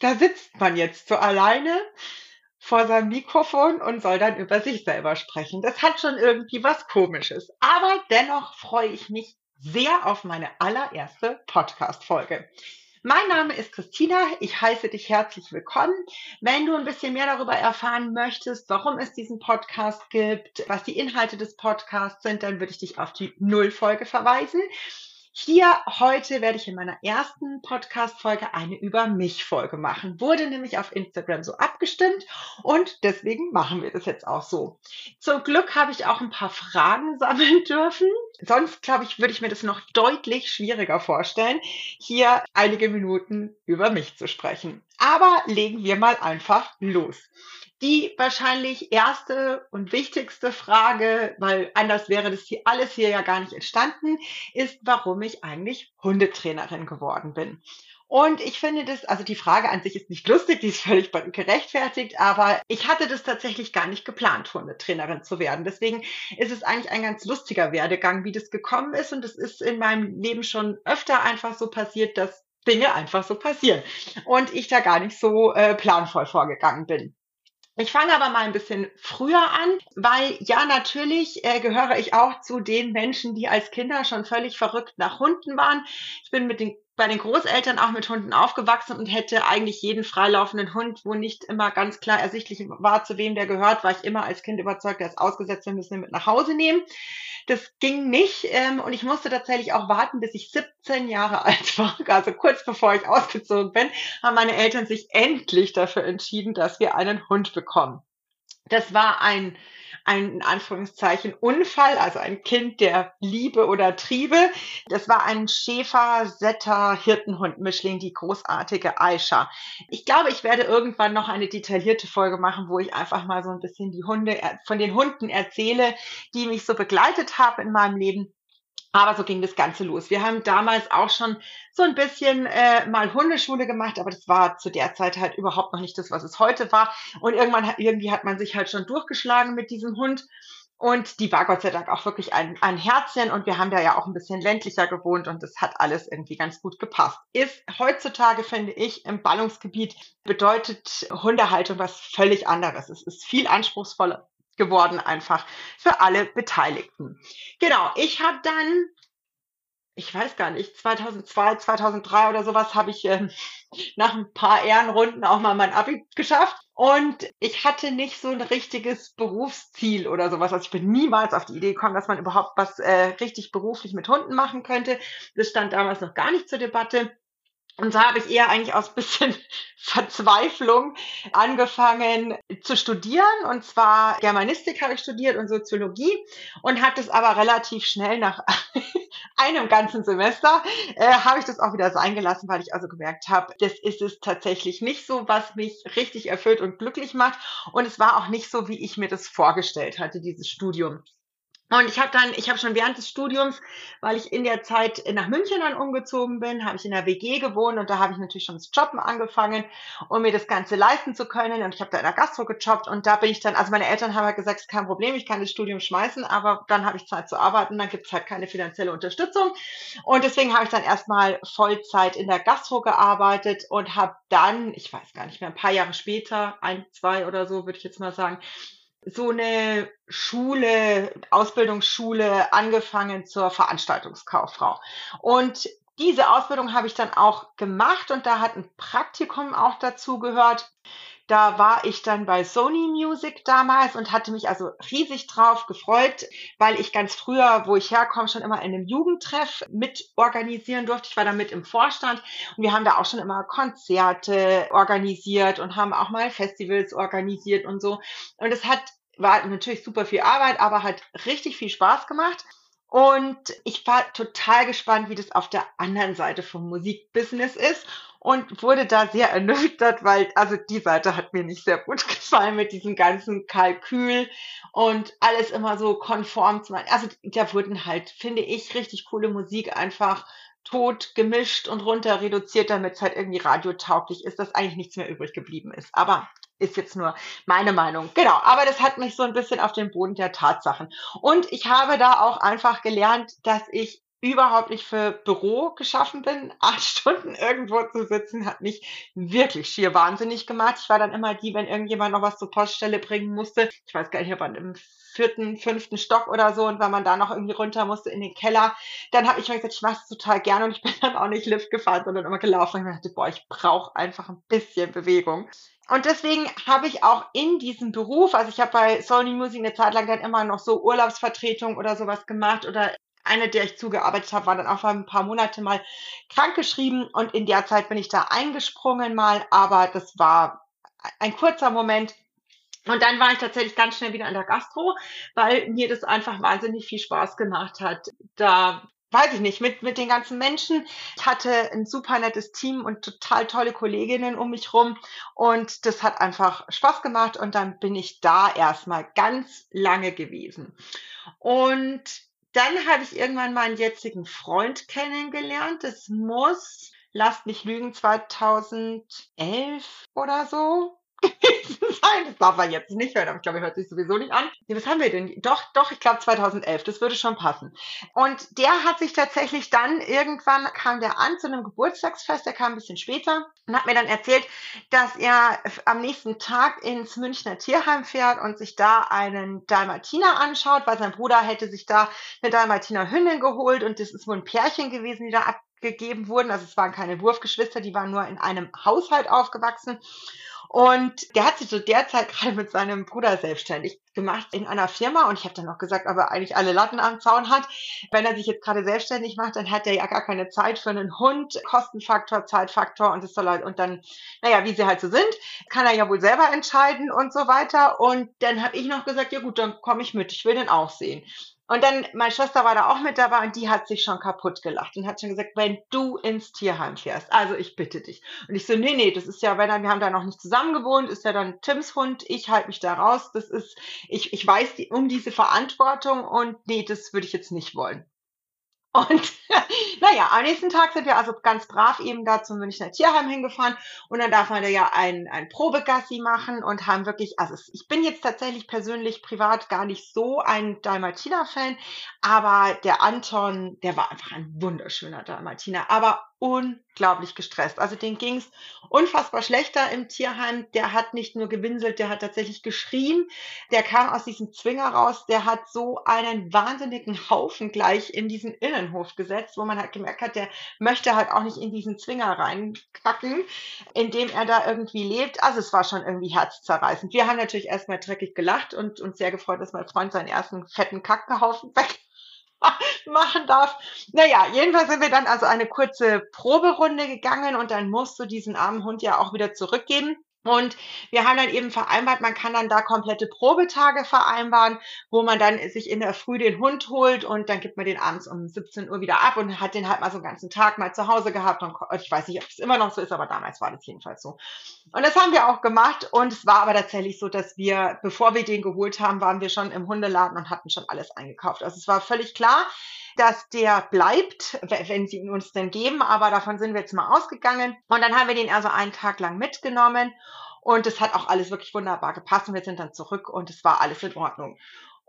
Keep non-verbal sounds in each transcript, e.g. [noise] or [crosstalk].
da sitzt man jetzt so alleine vor seinem Mikrofon und soll dann über sich selber sprechen. Das hat schon irgendwie was Komisches. Aber dennoch freue ich mich sehr auf meine allererste Podcast-Folge. Mein Name ist Christina. Ich heiße dich herzlich willkommen. Wenn du ein bisschen mehr darüber erfahren möchtest, warum es diesen Podcast gibt, was die Inhalte des Podcasts sind, dann würde ich dich auf die Nullfolge verweisen. Hier heute werde ich in meiner ersten Podcast-Folge eine Über mich-Folge machen. Wurde nämlich auf Instagram so abgestimmt und deswegen machen wir das jetzt auch so. Zum Glück habe ich auch ein paar Fragen [laughs] sammeln dürfen. Sonst, glaube ich, würde ich mir das noch deutlich schwieriger vorstellen, hier einige Minuten über mich zu sprechen. Aber legen wir mal einfach los. Die wahrscheinlich erste und wichtigste Frage, weil anders wäre das hier alles hier ja gar nicht entstanden, ist, warum ich eigentlich Hundetrainerin geworden bin. Und ich finde das, also die Frage an sich ist nicht lustig, die ist völlig gerechtfertigt, aber ich hatte das tatsächlich gar nicht geplant, Hundetrainerin zu werden. Deswegen ist es eigentlich ein ganz lustiger Werdegang, wie das gekommen ist. Und es ist in meinem Leben schon öfter einfach so passiert, dass Dinge einfach so passieren und ich da gar nicht so äh, planvoll vorgegangen bin. Ich fange aber mal ein bisschen früher an, weil ja natürlich äh, gehöre ich auch zu den Menschen, die als Kinder schon völlig verrückt nach Hunden waren. Ich bin mit den bei den Großeltern auch mit Hunden aufgewachsen und hätte eigentlich jeden freilaufenden Hund, wo nicht immer ganz klar ersichtlich war, zu wem der gehört, war ich immer als Kind überzeugt, der ist ausgesetzt, wir müssen ihn mit nach Hause nehmen. Das ging nicht ähm, und ich musste tatsächlich auch warten, bis ich 17 Jahre [laughs] alt war. Also kurz bevor ich ausgezogen bin, haben meine Eltern sich endlich dafür entschieden, dass wir einen Hund bekommen. Das war ein ein in Anführungszeichen Unfall, also ein Kind der Liebe oder Triebe. Das war ein Schäfer, Setter, Hirtenhund, Mischling, die großartige Aisha. Ich glaube, ich werde irgendwann noch eine detaillierte Folge machen, wo ich einfach mal so ein bisschen die Hunde, von den Hunden erzähle, die mich so begleitet haben in meinem Leben. Aber so ging das Ganze los. Wir haben damals auch schon so ein bisschen äh, mal Hundeschule gemacht, aber das war zu der Zeit halt überhaupt noch nicht das, was es heute war. Und irgendwann irgendwie hat man sich halt schon durchgeschlagen mit diesem Hund. Und die war Gott sei Dank auch wirklich ein, ein Herzchen und wir haben da ja auch ein bisschen ländlicher gewohnt und das hat alles irgendwie ganz gut gepasst. Ist heutzutage, finde ich, im Ballungsgebiet bedeutet Hundehaltung was völlig anderes. Es ist viel anspruchsvoller geworden einfach für alle Beteiligten. Genau, ich habe dann, ich weiß gar nicht, 2002, 2003 oder sowas habe ich äh, nach ein paar Ehrenrunden auch mal mein Abi geschafft. Und ich hatte nicht so ein richtiges Berufsziel oder sowas. Also ich bin niemals auf die Idee gekommen, dass man überhaupt was äh, richtig beruflich mit Hunden machen könnte. Das stand damals noch gar nicht zur Debatte. Und so habe ich eher eigentlich aus bisschen [laughs] Verzweiflung angefangen zu studieren. Und zwar Germanistik habe ich studiert und Soziologie und habe das aber relativ schnell nach [laughs] einem ganzen Semester äh, habe ich das auch wieder sein gelassen, weil ich also gemerkt habe, das ist es tatsächlich nicht so, was mich richtig erfüllt und glücklich macht. Und es war auch nicht so, wie ich mir das vorgestellt hatte, dieses Studium. Und ich habe dann, ich habe schon während des Studiums, weil ich in der Zeit nach München dann umgezogen bin, habe ich in der WG gewohnt und da habe ich natürlich schon das Jobben angefangen, um mir das Ganze leisten zu können. Und ich habe da in der Gastro gejobbt und da bin ich dann, also meine Eltern haben halt gesagt, kein Problem, ich kann das Studium schmeißen, aber dann habe ich Zeit zu arbeiten, dann gibt's halt keine finanzielle Unterstützung. Und deswegen habe ich dann erstmal Vollzeit in der Gastro gearbeitet und habe dann, ich weiß gar nicht mehr, ein paar Jahre später, ein, zwei oder so, würde ich jetzt mal sagen, so eine Schule, Ausbildungsschule angefangen zur Veranstaltungskauffrau. Und diese Ausbildung habe ich dann auch gemacht und da hat ein Praktikum auch dazu gehört. Da war ich dann bei Sony Music damals und hatte mich also riesig drauf gefreut, weil ich ganz früher, wo ich herkomme, schon immer in einem Jugendtreff mit organisieren durfte. Ich war da mit im Vorstand und wir haben da auch schon immer Konzerte organisiert und haben auch mal Festivals organisiert und so. Und es hat war natürlich super viel Arbeit, aber hat richtig viel Spaß gemacht. Und ich war total gespannt, wie das auf der anderen Seite vom Musikbusiness ist und wurde da sehr ernüchtert, weil also die Seite hat mir nicht sehr gut [laughs] gefallen mit diesem ganzen Kalkül und alles immer so konform zu machen. Also da wurden halt, finde ich, richtig coole Musik einfach tot gemischt und runter reduziert, damit es halt irgendwie radiotauglich ist, dass eigentlich nichts mehr übrig geblieben ist. Aber ist jetzt nur meine Meinung. Genau, aber das hat mich so ein bisschen auf den Boden der Tatsachen. Und ich habe da auch einfach gelernt, dass ich überhaupt nicht für Büro geschaffen bin. [laughs] Acht Stunden irgendwo zu sitzen, hat mich wirklich schier wahnsinnig gemacht. Ich war dann immer die, wenn irgendjemand noch was zur Poststelle bringen musste. Ich weiß gar nicht, ob man im vierten, fünften Stock oder so und wenn man da noch irgendwie runter musste in den Keller, dann habe ich mir gesagt, ich mache es total gerne und ich bin [laughs] dann auch nicht Lift gefahren, sondern immer gelaufen ich dachte, boah, ich brauche einfach ein bisschen Bewegung. Und deswegen habe ich auch in diesem Beruf, also ich habe bei Sony Music eine Zeit lang dann immer noch so Urlaubsvertretung oder sowas gemacht oder eine, der ich zugearbeitet habe, war dann auch ein paar Monate mal krankgeschrieben und in der Zeit bin ich da eingesprungen mal, aber das war ein kurzer Moment. Und dann war ich tatsächlich ganz schnell wieder an der Gastro, weil mir das einfach wahnsinnig viel Spaß gemacht hat, da weiß ich nicht, mit, mit den ganzen Menschen. Ich hatte ein super nettes Team und total tolle Kolleginnen um mich rum und das hat einfach Spaß gemacht und dann bin ich da erstmal ganz lange gewesen. Und dann habe ich irgendwann meinen jetzigen Freund kennengelernt. Das muss, lasst mich lügen, 2011 oder so [laughs] sein. Das darf er jetzt nicht hören, aber ich glaube, er hört sich sowieso nicht an. Was haben wir denn? Doch, doch, ich glaube 2011, das würde schon passen. Und der hat sich tatsächlich dann, irgendwann kam der an zu einem Geburtstagsfest, der kam ein bisschen später und hat mir dann erzählt, dass er am nächsten Tag ins Münchner Tierheim fährt und sich da einen Dalmatiner anschaut, weil sein Bruder hätte sich da eine Dalmatiner Hündin geholt und das ist wohl ein Pärchen gewesen, die da abgegeben wurden. Also es waren keine Wurfgeschwister, die waren nur in einem Haushalt aufgewachsen. Und der hat sich zu der Zeit [laughs] gerade mit seinem Bruder selbstständig gemacht in einer Firma. Und ich habe dann noch gesagt, ob er eigentlich alle Latten am Zaun hat. Wenn er sich jetzt gerade selbstständig macht, dann hat er ja gar keine Zeit für einen Hund. Kostenfaktor, Zeitfaktor und das soll halt, und dann, naja, wie sie halt so sind, kann er ja wohl selber entscheiden und so weiter. Und dann habe ich noch gesagt, ja gut, dann komme ich mit. Ich will den auch sehen. Und dann, meine Schwester war da auch mit dabei und die hat sich schon kaputt gelacht und hat schon gesagt, wenn du ins Tierheim fährst, also ich bitte dich. Und ich so, nee, nee, das ist ja, wenn er, wir haben da noch nicht zusammen gewohnt, ist ja dann Tims Hund, ich halte mich da raus, das ist, ich, ich weiß die, um diese Verantwortung und nee, das würde ich jetzt nicht wollen. Und [laughs] naja, am nächsten Tag sind wir also ganz brav eben da zum Münchner Tierheim hingefahren. Und dann darf man da ja ein, ein Probegassi machen und haben wirklich, also ich bin jetzt tatsächlich persönlich privat gar nicht so ein Dalmatiner-Fan, aber der Anton, der war einfach ein wunderschöner Dalmatiner, aber unglaublich gestresst. Also den ging's unfassbar schlechter im Tierheim. Der hat nicht nur gewinselt, der hat tatsächlich geschrien. Der kam aus diesem Zwinger raus. Der hat so einen wahnsinnigen Haufen gleich in diesen Innenhof gesetzt, wo man halt gemerkt hat, der möchte halt auch nicht in diesen Zwinger reinkacken, in dem er da irgendwie lebt. Also es war schon irgendwie herzzerreißend. Wir haben natürlich erstmal dreckig gelacht und uns sehr gefreut, dass mein Freund seinen ersten fetten Kackenhaufen weg [laughs] machen darf. Naja, jedenfalls sind wir dann also eine kurze Proberunde gegangen und dann musst du diesen armen Hund ja auch wieder zurückgeben. Und wir haben dann eben vereinbart, man kann dann da komplette Probetage vereinbaren, wo man dann sich in der Früh den Hund holt und dann gibt man den abends um 17 Uhr wieder ab und hat den halt mal so einen ganzen Tag mal zu Hause gehabt. Und ich weiß nicht, ob es immer noch so ist, aber damals war das jedenfalls so. Und das haben wir auch gemacht und es war aber tatsächlich so, dass wir, bevor wir den geholt haben, waren wir schon im Hundeladen und hatten schon alles eingekauft. Also es war völlig klar, dass der bleibt, wenn sie ihn uns denn geben. Aber davon sind wir jetzt mal ausgegangen. Und dann haben wir den also einen Tag lang mitgenommen. Und es hat auch alles wirklich wunderbar gepasst. Und wir sind dann zurück und es war alles in Ordnung.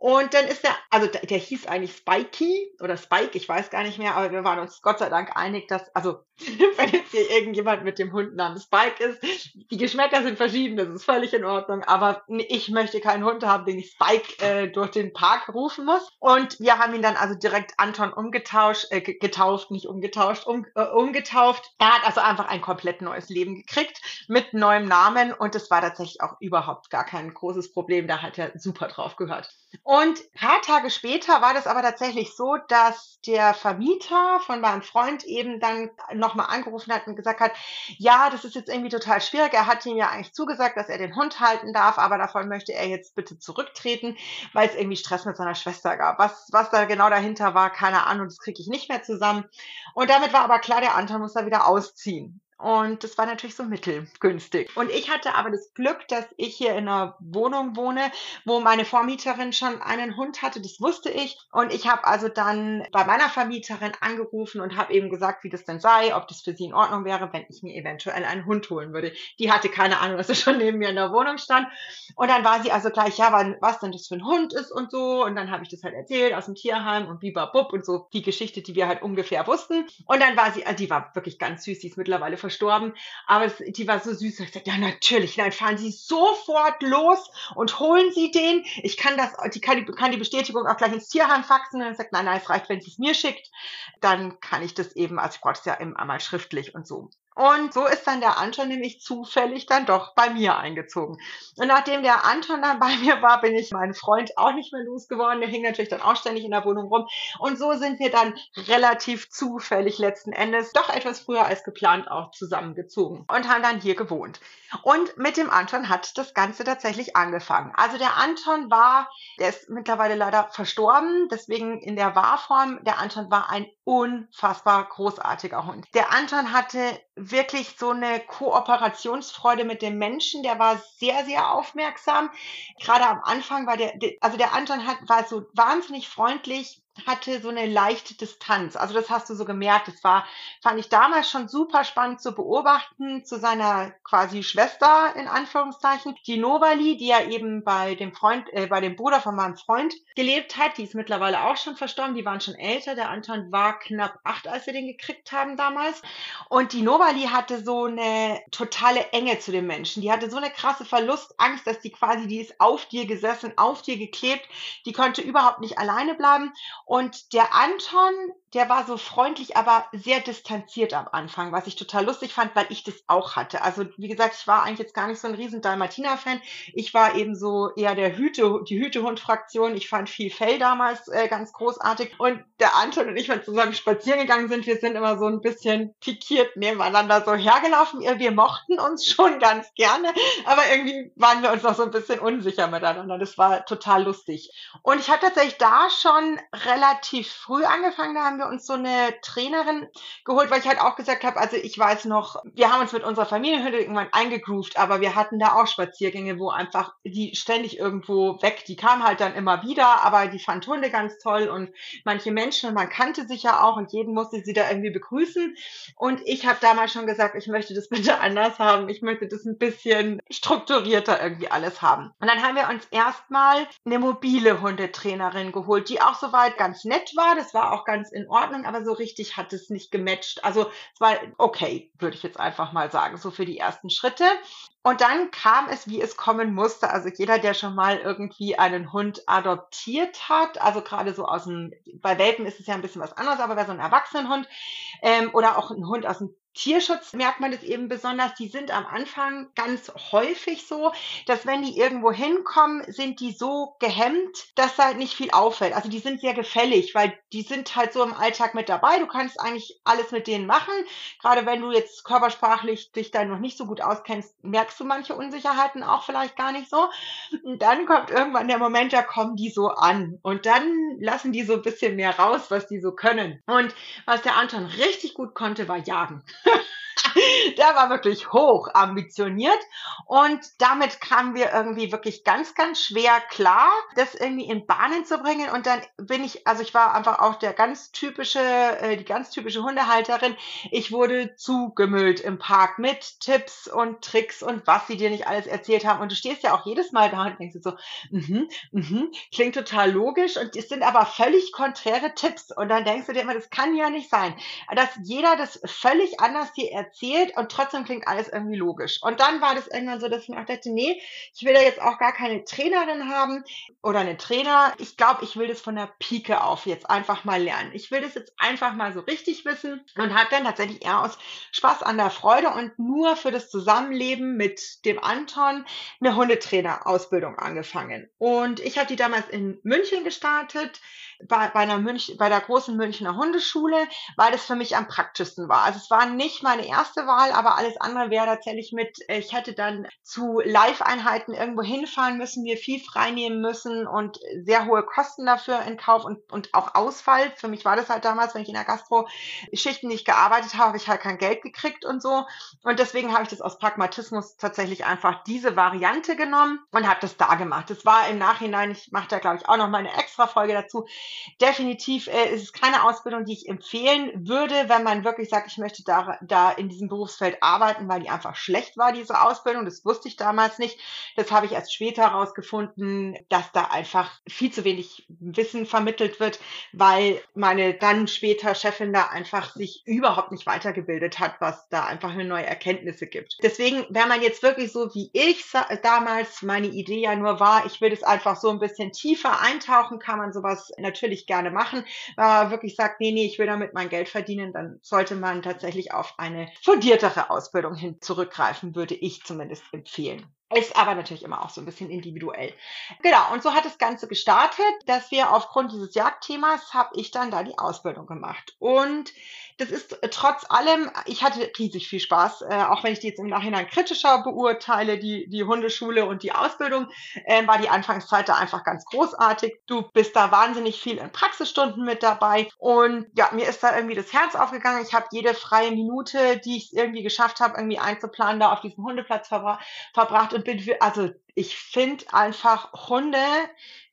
Und dann ist der, also der, der hieß eigentlich Spikey oder Spike, ich weiß gar nicht mehr, aber wir waren uns Gott sei Dank einig, dass, also [laughs] wenn jetzt hier irgendjemand mit dem Hund namens Spike ist, die Geschmäcker sind verschieden, das ist völlig in Ordnung, aber ich möchte keinen Hund haben, den ich Spike äh, durch den Park rufen muss. Und wir haben ihn dann also direkt Anton umgetauscht, äh, getauft, nicht umgetauscht, um, äh, umgetauft. Er hat also einfach ein komplett neues Leben gekriegt mit neuem Namen und es war tatsächlich auch überhaupt gar kein großes Problem, da hat er super drauf gehört. Und paar Tage später war das aber tatsächlich so, dass der Vermieter von meinem Freund eben dann nochmal angerufen hat und gesagt hat, ja, das ist jetzt irgendwie total schwierig. Er hat ihm ja eigentlich zugesagt, dass er den Hund halten darf, aber davon möchte er jetzt bitte zurücktreten, weil es irgendwie Stress mit seiner Schwester gab. Was, was da genau dahinter war, keine Ahnung, das kriege ich nicht mehr zusammen. Und damit war aber klar, der Anton muss da wieder ausziehen. Und das war natürlich so mittelgünstig. Und ich hatte aber das Glück, dass ich hier in einer Wohnung wohne, wo meine Vormieterin schon einen Hund hatte. Das wusste ich. Und ich habe also dann bei meiner Vermieterin angerufen und habe eben gesagt, wie das denn sei, ob das für sie in Ordnung wäre, wenn ich mir eventuell einen Hund holen würde. Die hatte keine Ahnung, dass er schon neben mir in der Wohnung stand. Und dann war sie also gleich, ja, was denn das für ein Hund ist und so. Und dann habe ich das halt erzählt aus dem Tierheim und bibabub und so die Geschichte, die wir halt ungefähr wussten. Und dann war sie, also die war wirklich ganz süß, die ist mittlerweile verstorben, aber es, die war so süß. Ich sagte, ja, natürlich, dann fahren Sie sofort los und holen Sie den. Ich kann das, die kann, kann die Bestätigung auch gleich ins Tierheim faxen. Und dann sagt, nein, nein, es reicht, wenn sie es mir schickt. Dann kann ich das eben, also ich brauche es ja immer mal schriftlich und so. Und so ist dann der Anton nämlich zufällig dann doch bei mir eingezogen. Und nachdem der Anton dann bei [laughs] mir war, bin ich meinen Freund auch nicht mehr losgeworden. Der hing natürlich dann auch ständig in der Wohnung rum. Und so sind wir dann relativ zufällig letzten Endes doch etwas früher als geplant auch zusammengezogen und haben dann hier gewohnt. Und mit dem Anton hat das Ganze tatsächlich angefangen. Also der Anton war, der ist mittlerweile leider verstorben, deswegen in der Wahrform, der Anton war ein unfassbar großartiger Hund. Der Anton hatte wirklich so eine Kooperationsfreude mit dem Menschen. Der war sehr, sehr aufmerksam. Gerade am Anfang war der, also der Anton hat, war so wahnsinnig freundlich, hatte so eine leichte Distanz. Also das hast du so gemerkt. Das war, fand ich damals schon super spannend zu beobachten zu seiner quasi Schwester in Anführungszeichen, die Novali, die ja eben bei dem Freund, äh, bei dem Bruder von meinem Freund gelebt hat. Die ist mittlerweile auch schon verstorben. Die waren schon älter. Der Anton war knapp acht, als wir den gekriegt haben damals. Und die Novali hatte so eine totale Enge zu den Menschen. Die hatte so eine krasse Verlustangst, dass die quasi, die ist auf dir gesessen, auf dir geklebt. Die konnte überhaupt nicht alleine bleiben. Und der Anton, der war so freundlich, aber sehr distanziert am Anfang, was ich total lustig fand, weil ich das auch hatte. Also wie gesagt, ich war eigentlich jetzt gar nicht so ein riesen Dalmatiner-Fan. Ich war eben so eher der Hüte, die Hütehund-Fraktion. Ich fand viel Fell damals äh, ganz großartig. Und der Anton und ich, wenn wir zusammen spazieren gegangen sind, wir sind immer so ein bisschen pikiert nebeneinander so hergelaufen. Wir mochten uns [laughs] schon ganz gerne, aber irgendwie waren wir uns noch so ein bisschen unsicher miteinander. Das war total lustig. Und ich hatte tatsächlich da schon relativ früh angefangen. Da haben wir uns so eine Trainerin geholt, weil ich halt auch gesagt habe, also ich weiß noch, wir haben uns mit unserer Familienhütte irgendwann eingegroovt, aber wir hatten da auch Spaziergänge, wo einfach die ständig irgendwo weg, die kam halt dann immer wieder, aber die fand Hunde ganz toll und manche Menschen, man kannte sich ja auch und jeden musste sie da irgendwie begrüßen. Und ich habe damals schon gesagt, ich möchte das [laughs] bitte anders haben. Ich möchte das ein bisschen strukturierter irgendwie alles haben. Und dann haben wir uns erstmal eine mobile Hundetrainerin geholt, die auch soweit ganz nett war. Das war auch ganz in Ordnung, aber so richtig hat es nicht gematcht. Also es war okay, würde ich jetzt einfach mal sagen, so für die ersten Schritte. Und dann kam es, wie es kommen musste. Also jeder, der schon mal irgendwie einen Hund adoptiert hat, also gerade so aus dem, bei Welpen ist es ja ein bisschen was anderes, aber bei so einem Erwachsenenhund ähm, oder auch ein Hund aus dem Tierschutz merkt man das eben besonders, die sind am Anfang ganz häufig so, dass wenn die irgendwo hinkommen, sind die so gehemmt, dass halt nicht viel auffällt. Also die sind sehr gefällig, weil die sind halt so im Alltag mit dabei. Du kannst eigentlich alles mit denen machen. Gerade wenn du jetzt körpersprachlich dich da noch nicht so gut auskennst, merkst du manche Unsicherheiten auch vielleicht gar nicht so. Und dann kommt irgendwann der Moment, da kommen die so an. Und dann lassen die so ein bisschen mehr raus, was die so können. Und was der Anton richtig gut konnte, war jagen. [laughs] der war wirklich hoch ambitioniert und damit kamen wir irgendwie wirklich ganz, ganz schwer klar, das irgendwie in Bahnen zu bringen. Und dann bin ich, also ich war einfach auch der ganz typische, äh, die ganz typische Hundehalterin. Ich wurde zugemüllt im Park mit Tipps und Tricks und was sie dir nicht alles erzählt haben. Und du stehst ja auch jedes Mal da und denkst so, mhm, mhm, klingt total logisch und es sind aber völlig konträre Tipps. Und dann denkst du dir immer, das kann ja nicht sein, dass jeder das völlig anders dir erzählt und trotzdem klingt alles irgendwie logisch. Und dann war das irgendwann so, dass ich mir auch dachte, nee, ich will da jetzt auch gar keine Trainerin haben oder einen Trainer. Ich glaube, ich will das von der Pike auf jetzt einfach mal lernen. Ich will das jetzt einfach mal so richtig wissen und habe dann tatsächlich eher aus Spaß an der Freude und nur für das Zusammenleben mit dem Anton eine Hundetrainerausbildung angefangen. Und ich habe die damals in München gestartet bei, bei, einer Münch, bei der großen Münchner Hundeschule, weil das für mich am praktischsten war. Also es war nicht meine erste Wahl, aber alles andere wäre tatsächlich mit, äh, ich hätte dann zu Live-Einheiten irgendwo hinfahren müssen, mir viel freinehmen müssen und sehr hohe Kosten dafür in Kauf und, und auch Ausfall. Für mich war das halt damals, wenn ich in der Gastro-Schichten nicht gearbeitet habe, habe ich halt kein Geld gekriegt und so. Und deswegen habe ich das aus Pragmatismus tatsächlich einfach diese Variante genommen und habe das da gemacht. Das war im Nachhinein, ich mache da glaube ich auch noch mal eine extra Folge dazu. Definitiv äh, ist es keine Ausbildung, die ich empfehlen würde, wenn man wirklich sagt, ich möchte da, da in diesem Berufsfeld arbeiten, weil die einfach schlecht war, diese Ausbildung. Das wusste ich damals nicht. Das habe ich erst später herausgefunden, dass da einfach viel zu wenig Wissen vermittelt wird, weil meine dann später Chefin da einfach sich überhaupt nicht weitergebildet hat, was da einfach eine neue Erkenntnisse gibt. Deswegen, wenn man jetzt wirklich so wie ich damals meine Idee ja nur war, ich will es einfach so ein bisschen tiefer eintauchen, kann man sowas natürlich gerne machen. Man wirklich sagt, nee, nee, ich will damit mein Geld verdienen, dann sollte man tatsächlich auf eine fundiertere Ausbildung hin zurückgreifen, würde ich zumindest empfehlen. Ist aber natürlich immer auch so ein bisschen individuell. Genau, und so hat das Ganze gestartet, dass wir aufgrund dieses Jagdthemas habe ich dann da die Ausbildung gemacht. Und das ist trotz allem, ich hatte riesig viel Spaß, äh, auch wenn ich die jetzt im Nachhinein kritischer beurteile, die, die Hundeschule und die Ausbildung, äh, war die Anfangszeit da einfach ganz großartig. Du bist da wahnsinnig viel in Praxisstunden mit dabei und ja, mir ist da irgendwie das Herz aufgegangen. Ich habe jede freie Minute, die ich irgendwie geschafft habe, irgendwie einzuplanen, da auf diesem Hundeplatz verbra verbracht bin für, also ich finde einfach Hunde,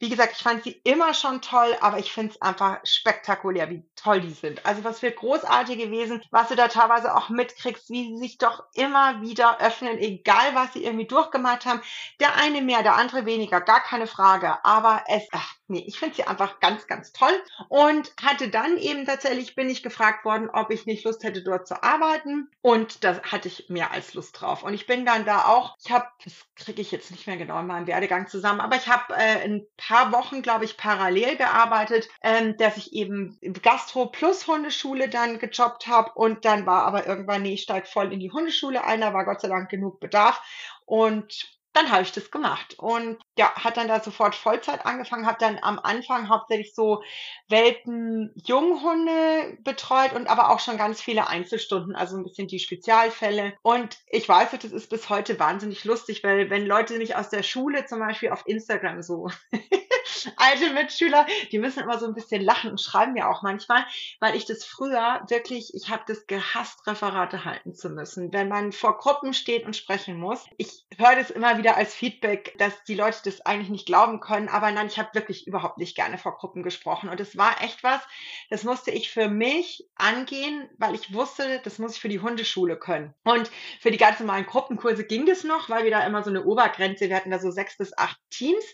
wie gesagt, ich fand sie immer schon toll, aber ich finde es einfach spektakulär, wie toll die sind. Also was für großartige Wesen, was du da teilweise auch mitkriegst, wie sie sich doch immer wieder öffnen, egal was sie irgendwie durchgemacht haben. Der eine mehr, der andere weniger, gar keine Frage. Aber es, ach, nee, ich finde sie einfach ganz, ganz toll. Und hatte dann eben tatsächlich, bin ich gefragt worden, ob ich nicht Lust hätte, dort zu arbeiten. Und da hatte ich mehr als Lust drauf. Und ich bin dann da auch, ich habe, das kriege ich jetzt nicht mehr genau in meinem Werdegang zusammen, aber ich habe äh, ein paar Wochen, glaube ich, parallel gearbeitet, ähm, dass ich eben Gastro plus Hundeschule dann gejobbt habe. Und dann war aber irgendwann, nee, ich steig voll in die Hundeschule ein, da war Gott sei Dank genug Bedarf. Und dann habe ich das gemacht und ja, hat dann da sofort Vollzeit angefangen, habe dann am Anfang hauptsächlich so Welpen, Junghunde betreut und aber auch schon ganz viele Einzelstunden, also ein bisschen die Spezialfälle. Und ich weiß, das ist bis heute wahnsinnig lustig, weil wenn Leute mich aus der Schule zum Beispiel auf Instagram so [laughs] alte Mitschüler, die müssen immer so ein bisschen lachen und schreiben mir auch manchmal, weil ich das früher wirklich, ich habe das gehasst, Referate halten zu müssen, wenn man vor Gruppen steht und sprechen muss. Ich höre das immer wieder als Feedback, dass die Leute das eigentlich nicht glauben können, aber nein, ich habe wirklich überhaupt nicht gerne vor Gruppen gesprochen und es war echt was, das musste ich für mich angehen, weil ich wusste, das muss ich für die Hundeschule können. Und für die ganz normalen Gruppenkurse ging das noch, weil wir da immer so eine Obergrenze, wir hatten da so sechs bis acht Teams,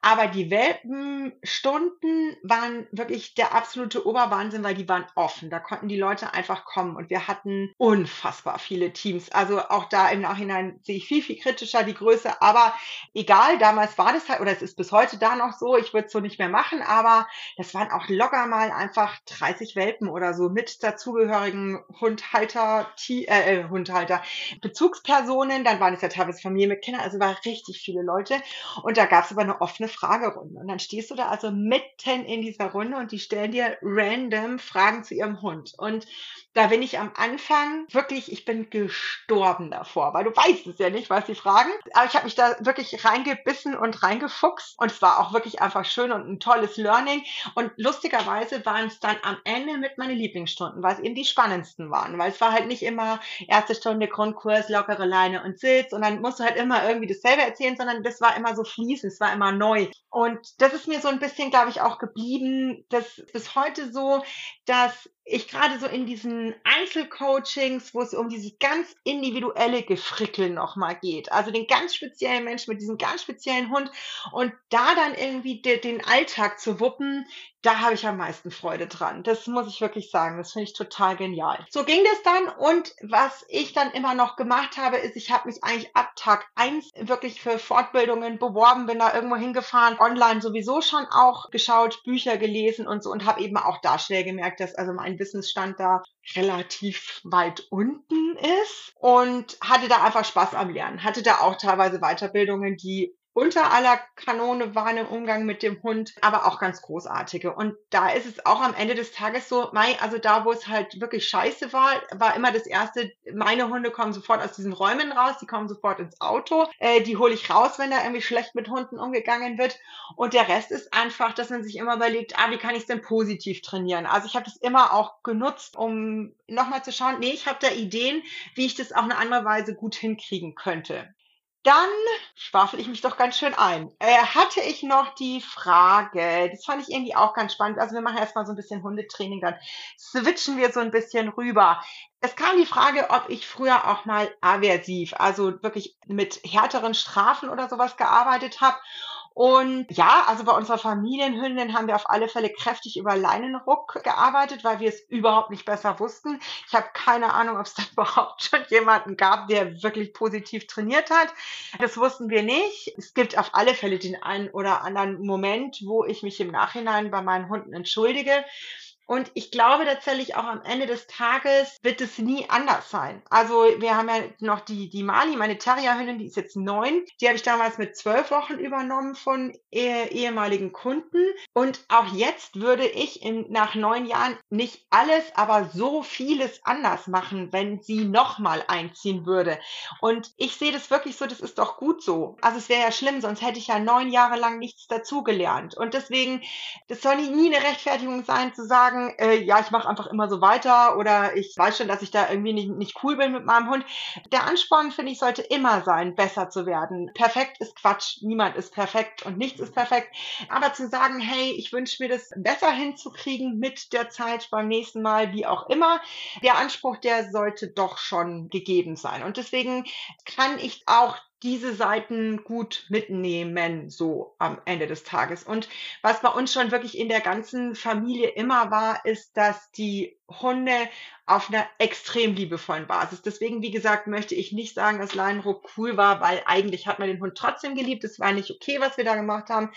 aber die Welpenstunden waren wirklich der absolute Oberwahnsinn, weil die waren offen, da konnten die Leute einfach kommen und wir hatten unfassbar viele Teams. Also auch da im Nachhinein sehe ich viel, viel kritischer die Größe, aber egal, damals war das halt, oder es ist bis heute da noch so, ich würde es so nicht mehr machen, aber das waren auch locker mal einfach 30 Welpen oder so mit dazugehörigen Hundhalter, äh, äh, Hundhalter, Bezugspersonen, dann waren es ja teilweise Familien mit Kindern, also war richtig viele Leute. Und da gab es aber eine offene Fragerunde und dann stehst du da also mitten in dieser Runde und die stellen dir random Fragen zu ihrem Hund und da bin ich am Anfang wirklich, ich bin gestorben davor, weil du weißt es ja nicht, was sie fragen. Aber ich habe mich da wirklich reingebissen und reingefuchst und es war auch wirklich einfach schön und ein tolles Learning. Und lustigerweise waren es dann am Ende mit meinen Lieblingsstunden, weil es eben die spannendsten waren, weil es war halt nicht immer erste Stunde Grundkurs, lockere Leine und Sitz und dann musst du halt immer irgendwie dasselbe erzählen, sondern das war immer so fließend, es war immer neu. Und das ist mir so ein bisschen, glaube ich, auch geblieben. Das ist bis heute so, dass ich gerade so in diesen Einzelcoachings, wo es um dieses ganz individuelle Gefrickel nochmal geht, also den ganz speziellen Menschen mit diesem ganz speziellen Hund und da dann irgendwie de, den Alltag zu wuppen, da habe ich am meisten Freude dran. Das muss ich wirklich sagen. Das finde ich total genial. So ging das dann und was ich dann immer noch gemacht habe, ist, ich habe mich eigentlich ab Tag eins wirklich für Fortbildungen beworben, bin da irgendwo hingefahren, online sowieso schon auch geschaut, Bücher gelesen und so und habe eben auch da schnell gemerkt, dass also mein Wissensstand da relativ weit unten ist und hatte da einfach Spaß am Lernen. Hatte da auch teilweise Weiterbildungen, die unter aller Kanone waren im Umgang mit dem Hund, aber auch ganz großartige. Und da ist es auch am Ende des Tages so, Mai, also da, wo es halt wirklich scheiße war, war immer das erste, meine Hunde kommen sofort aus diesen Räumen raus, die kommen sofort ins Auto, äh, die hole ich raus, wenn da irgendwie schlecht mit Hunden umgegangen wird. Und der Rest ist einfach, dass man sich immer überlegt, ah, wie kann ich es denn positiv trainieren? Also ich habe das immer auch genutzt, um nochmal zu schauen, nee, ich habe da Ideen, wie ich das auf eine andere Weise gut hinkriegen könnte. Dann schwafel ich mich doch ganz schön ein. Äh, hatte ich noch die Frage, das fand ich irgendwie auch ganz spannend. Also wir machen erstmal so ein bisschen Hundetraining, dann switchen wir so ein bisschen rüber. Es kam die Frage, ob ich früher auch mal aversiv, also wirklich mit härteren Strafen oder sowas gearbeitet habe. Und ja, also bei unserer Familienhündin haben wir auf alle Fälle kräftig über Leinenruck gearbeitet, weil wir es überhaupt nicht besser wussten. Ich habe keine Ahnung, ob es da [laughs] überhaupt schon jemanden gab, der wirklich positiv trainiert hat. Das wussten wir nicht. Es gibt auf alle Fälle den einen oder anderen Moment, wo ich mich im Nachhinein bei meinen Hunden entschuldige. Und ich glaube tatsächlich auch am Ende des Tages wird es nie anders sein. Also wir haben ja noch die, die Mali, meine Terrierhündin, die ist jetzt neun. Die habe ich damals mit zwölf Wochen übernommen von eh, ehemaligen Kunden. Und auch jetzt würde ich in, nach neun Jahren nicht alles, aber so vieles anders machen, wenn sie nochmal einziehen würde. Und ich sehe das wirklich so, das ist doch gut so. Also es wäre ja schlimm, sonst hätte ich ja neun Jahre lang nichts dazugelernt. Und deswegen, das soll nie eine Rechtfertigung sein zu sagen, sagen, äh, ja, ich mache einfach immer so weiter oder ich weiß schon, dass ich da irgendwie nicht, nicht cool bin mit meinem Hund. Der Ansporn, finde ich, sollte immer sein, besser zu werden. Perfekt ist Quatsch. Niemand ist perfekt und nichts ist perfekt. Aber zu sagen, hey, ich wünsche mir das besser hinzukriegen mit der Zeit beim nächsten Mal, wie auch immer, der Anspruch, der sollte doch schon gegeben sein. Und deswegen kann ich auch diese Seiten gut mitnehmen, so am Ende des Tages. Und was bei uns schon wirklich in der ganzen Familie immer war, ist, dass die Hunde auf einer extrem liebevollen Basis. Deswegen, wie gesagt, möchte ich nicht sagen, dass Leinenruck cool war, weil eigentlich hat man den Hund trotzdem geliebt. Es war nicht okay, was wir da gemacht haben.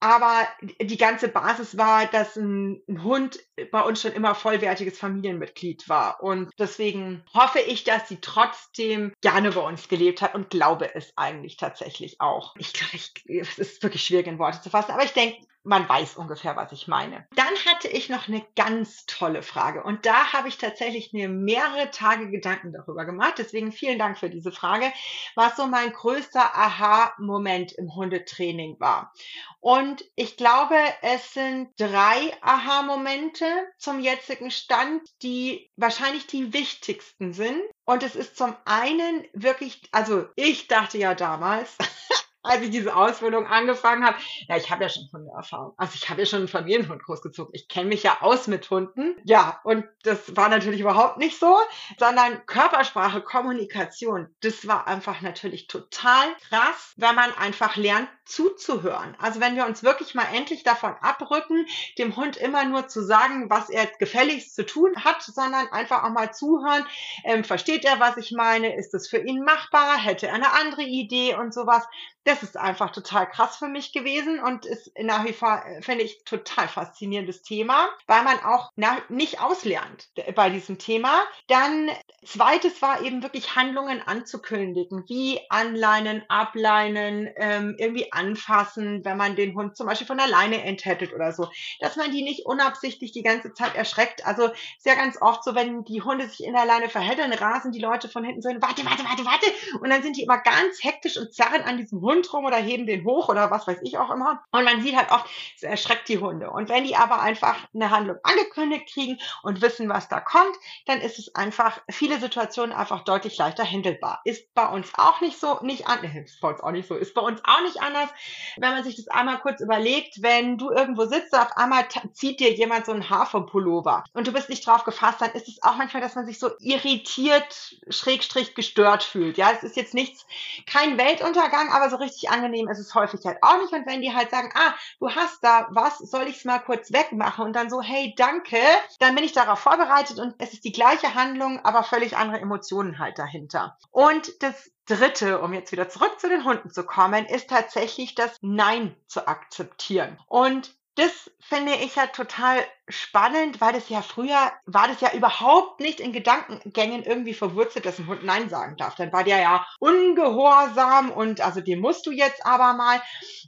Aber die ganze Basis war, dass ein, ein Hund bei uns schon immer vollwertiges Familienmitglied war. Und deswegen hoffe ich, dass sie trotzdem gerne bei uns gelebt hat und glaube es eigentlich tatsächlich auch. Ich glaube, es ist wirklich schwierig in Worte zu fassen, aber ich denke, man weiß ungefähr, was ich meine. Dann hatte ich noch eine ganz tolle Frage und da habe ich tatsächlich mir mehrere Tage Gedanken darüber gemacht. Deswegen vielen Dank für diese Frage, was so mein größter Aha-Moment im Hundetraining war. Und ich glaube, es sind drei Aha-Momente zum jetzigen Stand, die wahrscheinlich die wichtigsten sind. Und es ist zum einen wirklich, also ich dachte ja damals, [laughs] als ich diese Ausbildung angefangen habe. Ja, ich habe ja schon Hundeerfahrung. Also ich habe ja schon einen Familienhund großgezogen. Ich kenne mich ja aus mit Hunden. Ja, und das war natürlich überhaupt nicht so, sondern Körpersprache, Kommunikation, das war einfach natürlich total krass, wenn man einfach lernt zuzuhören. Also wenn wir uns wirklich mal endlich davon abrücken, dem Hund immer nur zu sagen, was er gefälligst zu tun hat, sondern einfach auch mal zuhören. Ähm, versteht er, was ich meine? Ist es für ihn machbar? Hätte er eine andere Idee und sowas? Das ist einfach total krass für mich gewesen und ist nach wie vor, äh, finde ich, total faszinierendes Thema, weil man auch nicht auslernt bei diesem Thema. Dann zweites war eben wirklich Handlungen anzukündigen, wie anleinen, ableinen, ähm, irgendwie anfassen, wenn man den Hund zum Beispiel von alleine enttätelt oder so, dass man die nicht unabsichtlich die ganze Zeit erschreckt. Also ja ganz oft so, wenn die Hunde sich in der Leine verhält, rasen die Leute von hinten so, warte, warte, warte, warte und dann sind die immer ganz hektisch und zerren an diesem Hund Hund rum oder heben den hoch oder was weiß ich auch immer. Und man sieht halt oft, es erschreckt die Hunde. Und wenn die aber einfach eine Handlung angekündigt kriegen und wissen, was da kommt, dann ist es einfach viele Situationen einfach deutlich leichter handelbar. Ist bei uns auch nicht so, nicht an, [laughs] ist bei uns auch nicht so, ist bei uns auch nicht anders. Wenn man sich das einmal kurz überlegt, wenn du irgendwo sitzt, auf einmal zieht dir jemand so ein Haar vom Pullover und du bist nicht drauf gefasst, dann ist es auch manchmal, dass man sich so irritiert, schrägstrich gestört fühlt. Ja, es ist jetzt nichts, kein Weltuntergang, aber so richtig angenehm ist es häufig halt auch nicht. Und wenn die halt sagen, ah, du hast da was, soll ich es mal kurz wegmachen? Und dann so, hey, danke, dann bin ich darauf vorbereitet und es ist die gleiche Handlung, aber völlig andere Emotionen halt dahinter. Und das Dritte, um jetzt wieder zurück zu den Hunden zu kommen, ist tatsächlich das Nein zu akzeptieren. Und das finde ich ja total spannend, weil das ja früher war das ja überhaupt nicht in Gedankengängen irgendwie verwurzelt, dass ein Hund Nein sagen darf. Dann war der ja ungehorsam und also den musst du jetzt aber mal.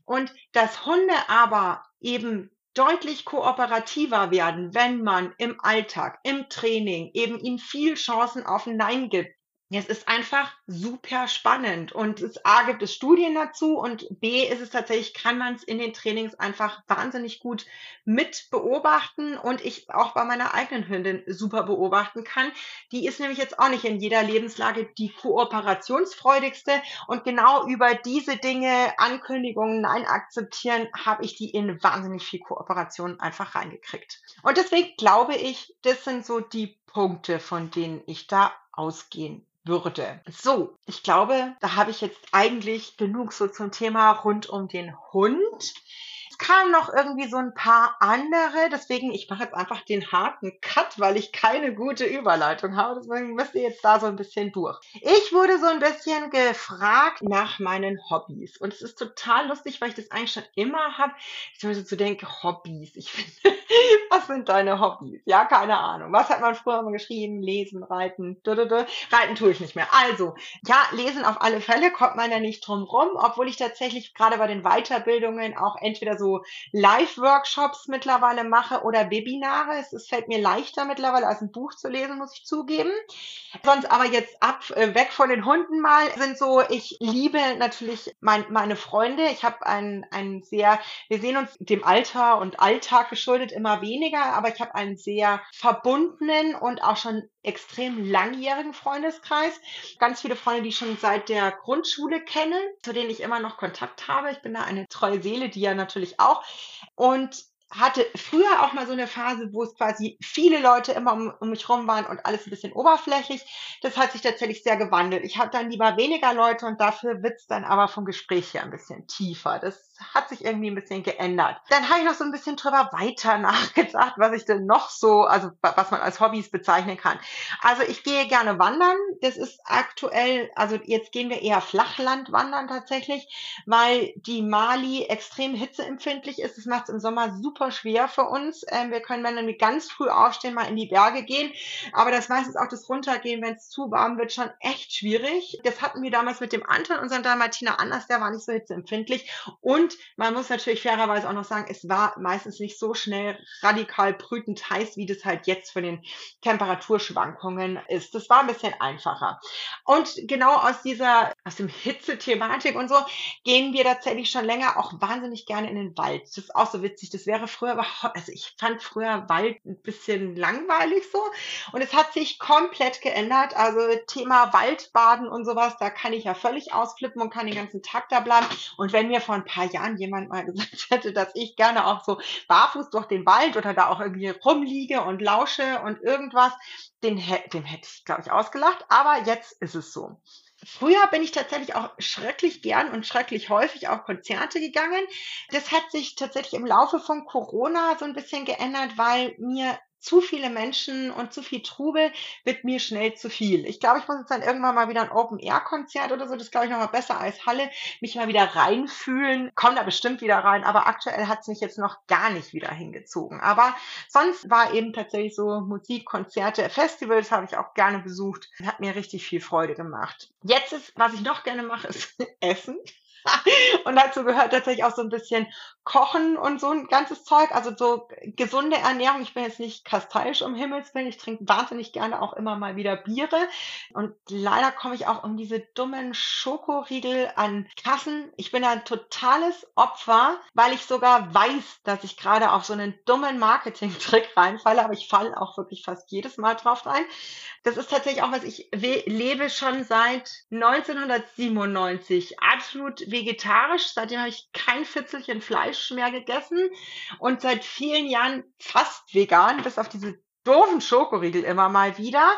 Und dass Hunde aber eben deutlich kooperativer werden, wenn man im Alltag, im Training eben ihnen viel Chancen auf ein Nein gibt es ist einfach super spannend und es A gibt es Studien dazu und B ist es tatsächlich, kann man es in den Trainings einfach wahnsinnig gut mit beobachten und ich auch bei meiner eigenen Hündin super beobachten kann. Die ist nämlich jetzt auch nicht in jeder Lebenslage die kooperationsfreudigste und genau über diese Dinge, Ankündigungen, Nein akzeptieren, habe ich die in wahnsinnig viel Kooperation einfach reingekriegt. Und deswegen glaube ich, das sind so die Punkte, von denen ich da ausgehen würde. So, ich glaube, da habe ich jetzt eigentlich genug so zum Thema rund um den Hund kamen noch irgendwie so ein paar andere, deswegen, ich mache jetzt einfach den harten Cut, weil ich keine gute Überleitung habe. Deswegen müsst ihr jetzt da so ein bisschen durch. Ich wurde so ein bisschen gefragt nach meinen Hobbys. Und es ist total lustig, weil ich das eigentlich schon immer habe. Ich würde so denken, Hobbys. Ich finde, [laughs] was sind deine Hobbys? Ja, keine Ahnung. Was hat man früher mal geschrieben? Lesen, reiten. Reiten tue ich nicht mehr. Also, ja, lesen auf alle Fälle kommt man ja nicht drum rum, obwohl ich tatsächlich gerade bei den Weiterbildungen auch entweder so Live-Workshops mittlerweile mache oder Webinare. Es, es, fällt mir leichter mittlerweile als ein Buch zu lesen, muss ich zugeben. Sonst aber jetzt ab, äh, weg von den Hunden mal, sind so, ich liebe natürlich mein, meine Freunde. Ich habe einen, einen sehr, wir sehen uns dem Alter und Alltag geschuldet immer weniger, aber ich habe einen sehr verbundenen und auch schon extrem langjährigen Freundeskreis. Ganz viele Freunde, die ich schon seit der Grundschule kenne, zu denen ich immer noch Kontakt habe. Ich bin da eine treue Seele, die ja natürlich auch. Und hatte früher auch mal so eine Phase, wo es quasi viele Leute immer um, um, mich rum waren und alles ein bisschen oberflächlich. Das hat sich tatsächlich sehr gewandelt. Ich habe dann lieber weniger Leute und dafür wird's dann aber vom Gespräch her ein bisschen tiefer. Das hat sich irgendwie ein bisschen geändert. Dann habe ich noch so ein bisschen drüber weiter nachgedacht, was ich denn noch so, also was man als Hobbys bezeichnen kann. Also ich gehe gerne wandern. Das ist aktuell, also jetzt gehen wir eher Flachland wandern tatsächlich, weil die Mali extrem hitzeempfindlich ist. Das macht es im Sommer super schwer für uns. Ähm, wir können, wenn wir ganz früh aufstehen, mal in die Berge gehen. Aber das meistens auch das Runtergehen, wenn es zu warm wird, schon echt schwierig. Das hatten wir damals mit dem Anton, unseren Dalmatiner, anders. Der war nicht so hitzeempfindlich. Und man muss natürlich fairerweise auch noch sagen, es war meistens nicht so schnell radikal brütend heiß, wie das halt jetzt für den Temperaturschwankungen ist. Das war ein bisschen einfacher. Und genau aus dieser, aus dem Hitze-Thematik und so, gehen wir tatsächlich schon länger auch wahnsinnig gerne in den Wald. Das ist auch so witzig. Das wäre früher überhaupt, also ich fand früher Wald ein bisschen langweilig so. Und es hat sich komplett geändert. Also Thema Waldbaden und sowas, da kann ich ja völlig ausflippen und kann den ganzen Tag da bleiben. Und wenn mir vor ein paar Jahren jemand mal gesagt [laughs] hätte, dass ich gerne auch so barfuß durch den Wald oder da auch irgendwie rumliege und lausche und irgendwas, den, dem hätte ich, glaube ich, ausgelacht. Aber jetzt ist es so. Früher bin ich tatsächlich auch schrecklich gern und schrecklich häufig auf Konzerte gegangen. Das hat sich tatsächlich im Laufe von Corona so ein bisschen geändert, weil mir zu viele Menschen und zu viel Trubel wird mir schnell zu viel. Ich glaube, ich muss jetzt dann irgendwann mal wieder ein Open-Air-Konzert oder so, das glaube ich nochmal besser als Halle, mich mal wieder reinfühlen, komme da bestimmt wieder rein, aber aktuell hat es mich jetzt noch gar nicht wieder hingezogen. Aber sonst war eben tatsächlich so Musik, Konzerte, Festivals habe ich auch gerne besucht, hat mir richtig viel Freude gemacht. Jetzt ist, was ich noch gerne mache, ist [laughs] Essen. [laughs] und dazu gehört tatsächlich auch so ein bisschen Kochen und so ein ganzes Zeug. Also so gesunde Ernährung. Ich bin jetzt nicht kasteisch um Himmels Willen. Ich trinke wahnsinnig gerne auch immer mal wieder Biere. Und leider komme ich auch um diese dummen Schokoriegel an Kassen. Ich bin ein totales Opfer, weil ich sogar weiß, dass ich gerade auf so einen dummen Marketing-Trick reinfalle. Aber ich falle auch wirklich fast jedes Mal drauf rein. Das ist tatsächlich auch was, ich lebe schon seit 1997 absolut vegetarisch. Seitdem habe ich kein Fitzelchen Fleisch mehr gegessen und seit vielen Jahren fast vegan, bis auf diese doofen Schokoriegel immer mal wieder.